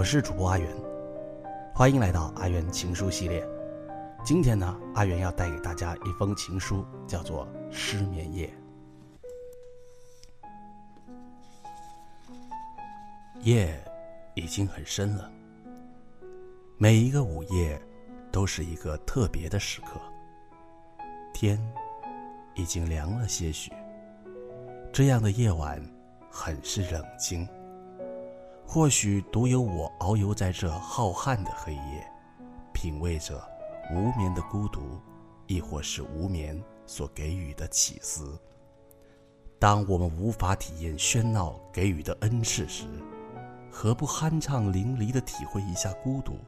我是主播阿元，欢迎来到阿元情书系列。今天呢，阿元要带给大家一封情书，叫做《失眠夜》。夜已经很深了，每一个午夜都是一个特别的时刻。天已经凉了些许，这样的夜晚很是冷清。或许独有我遨游在这浩瀚的黑夜，品味着无眠的孤独，亦或是无眠所给予的启思。当我们无法体验喧闹给予的恩赐时，何不酣畅淋漓地体会一下孤独？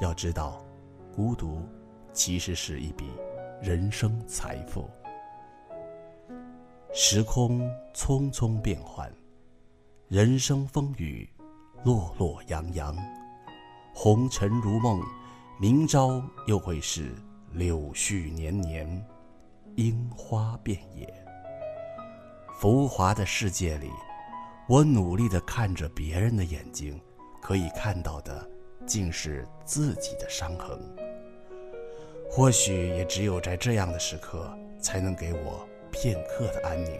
要知道，孤独其实是一笔人生财富。时空匆匆变幻。人生风雨，落落洋洋，红尘如梦，明朝又会是柳絮年年，樱花遍野。浮华的世界里，我努力的看着别人的眼睛，可以看到的，竟是自己的伤痕。或许也只有在这样的时刻，才能给我片刻的安宁。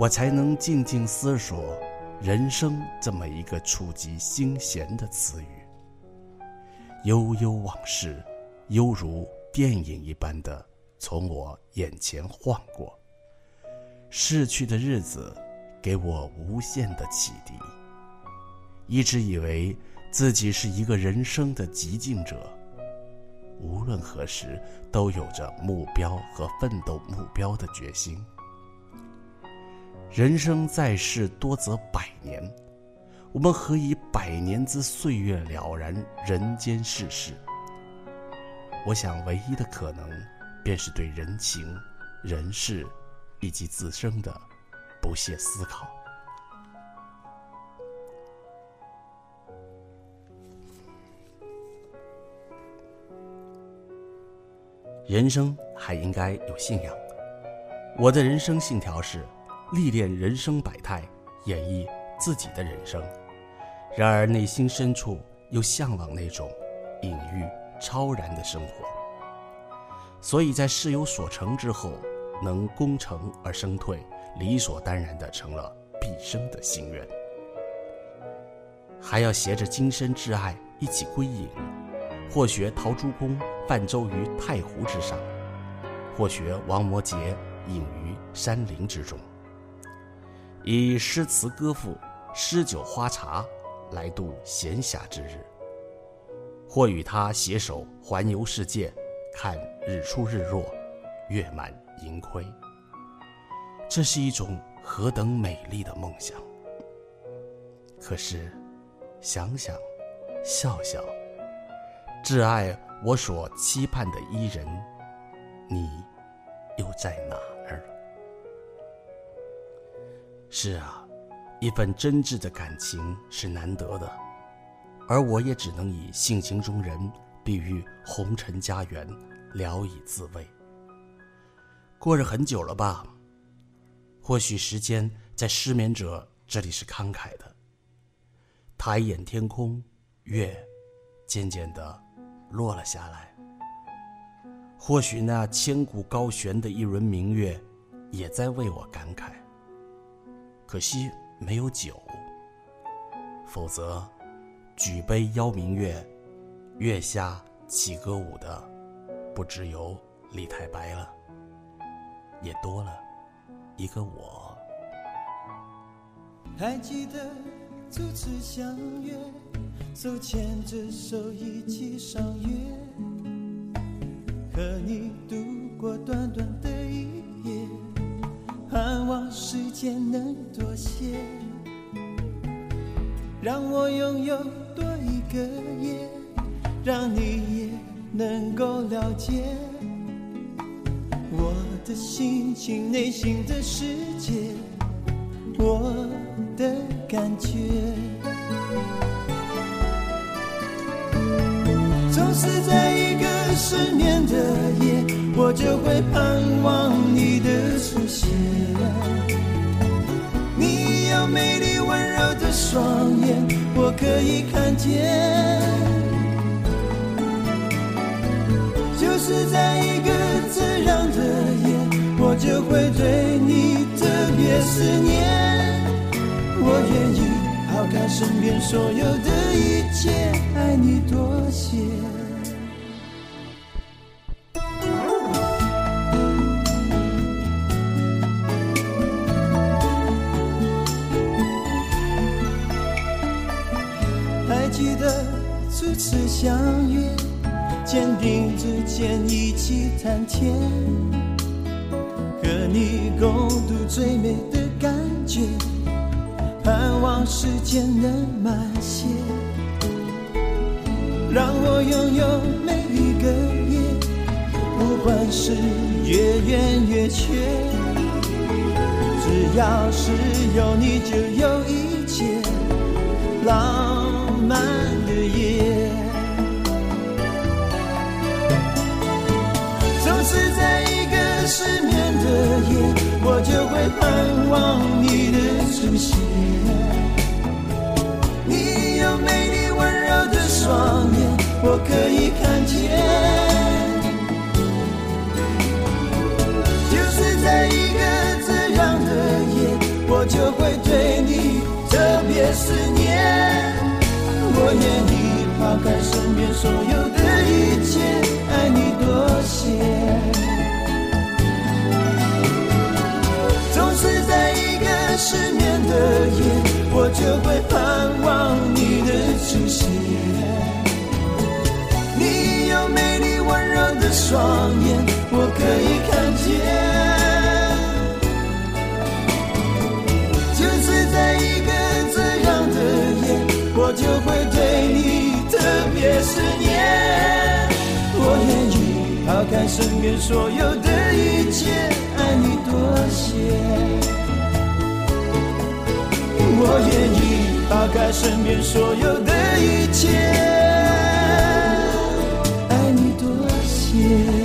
我才能静静思索人生这么一个触及心弦的词语。悠悠往事，犹如电影一般的从我眼前晃过。逝去的日子，给我无限的启迪。一直以为自己是一个人生的极境者，无论何时都有着目标和奋斗目标的决心。人生在世多则百年，我们何以百年之岁月了然人间世事？我想，唯一的可能，便是对人情、人事以及自身的不懈思考。人生还应该有信仰。我的人生信条是。历练人生百态，演绎自己的人生，然而内心深处又向往那种隐喻超然的生活。所以在事有所成之后，能功成而身退，理所当然的成了毕生的心愿。还要携着今生挚爱一起归隐，或学陶朱公泛舟于太湖之上，或学王摩诘隐于山林之中。以诗词歌赋、诗酒花茶来度闲暇之日，或与他携手环游世界，看日出日落、月满盈亏。这是一种何等美丽的梦想！可是，想想，笑笑，挚爱我所期盼的伊人，你又在哪？是啊，一份真挚的感情是难得的，而我也只能以性情中人比喻红尘家园，聊以自慰。过了很久了吧？或许时间在失眠者这里是慷慨的。抬眼天空，月渐渐的落了下来。或许那千古高悬的一轮明月，也在为我感慨。可惜没有酒，否则举杯邀明月，月下起歌舞的不只有李太白了，也多了一个我。还记得初次相约，手牵着手一起赏月，和你度过短短的一。盼望时间能多些，让我拥有多一个夜，让你也能够了解我的心情、内心的世界，我的感觉。总是在一个失眠的夜，我就会盼望你的出美丽温柔的双眼，我可以看见。就是在一个这样的夜，我就会对你特别思念。我愿意抛开身边所有的一切，爱你多些。还记得初次相约，肩并着肩一起谈天，和你共度最美的感觉，盼望时间能慢些，让我拥有每一个夜，不管是月圆月缺，只要是有你就有一切。浪我就会盼望你的出现。你有美丽温柔的双眼，我可以看见。就是在一个这样的夜，我就会对你特别思念。我愿意抛开身边所有的失眠的夜，我就会盼望你的出现。你有美丽温柔的双眼，我可以看见。就是在一个这样的夜，我就会对你特。别思念，我愿意抛开身边所有的一切，爱你多些。我愿意打开身边所有的一切。爱你多些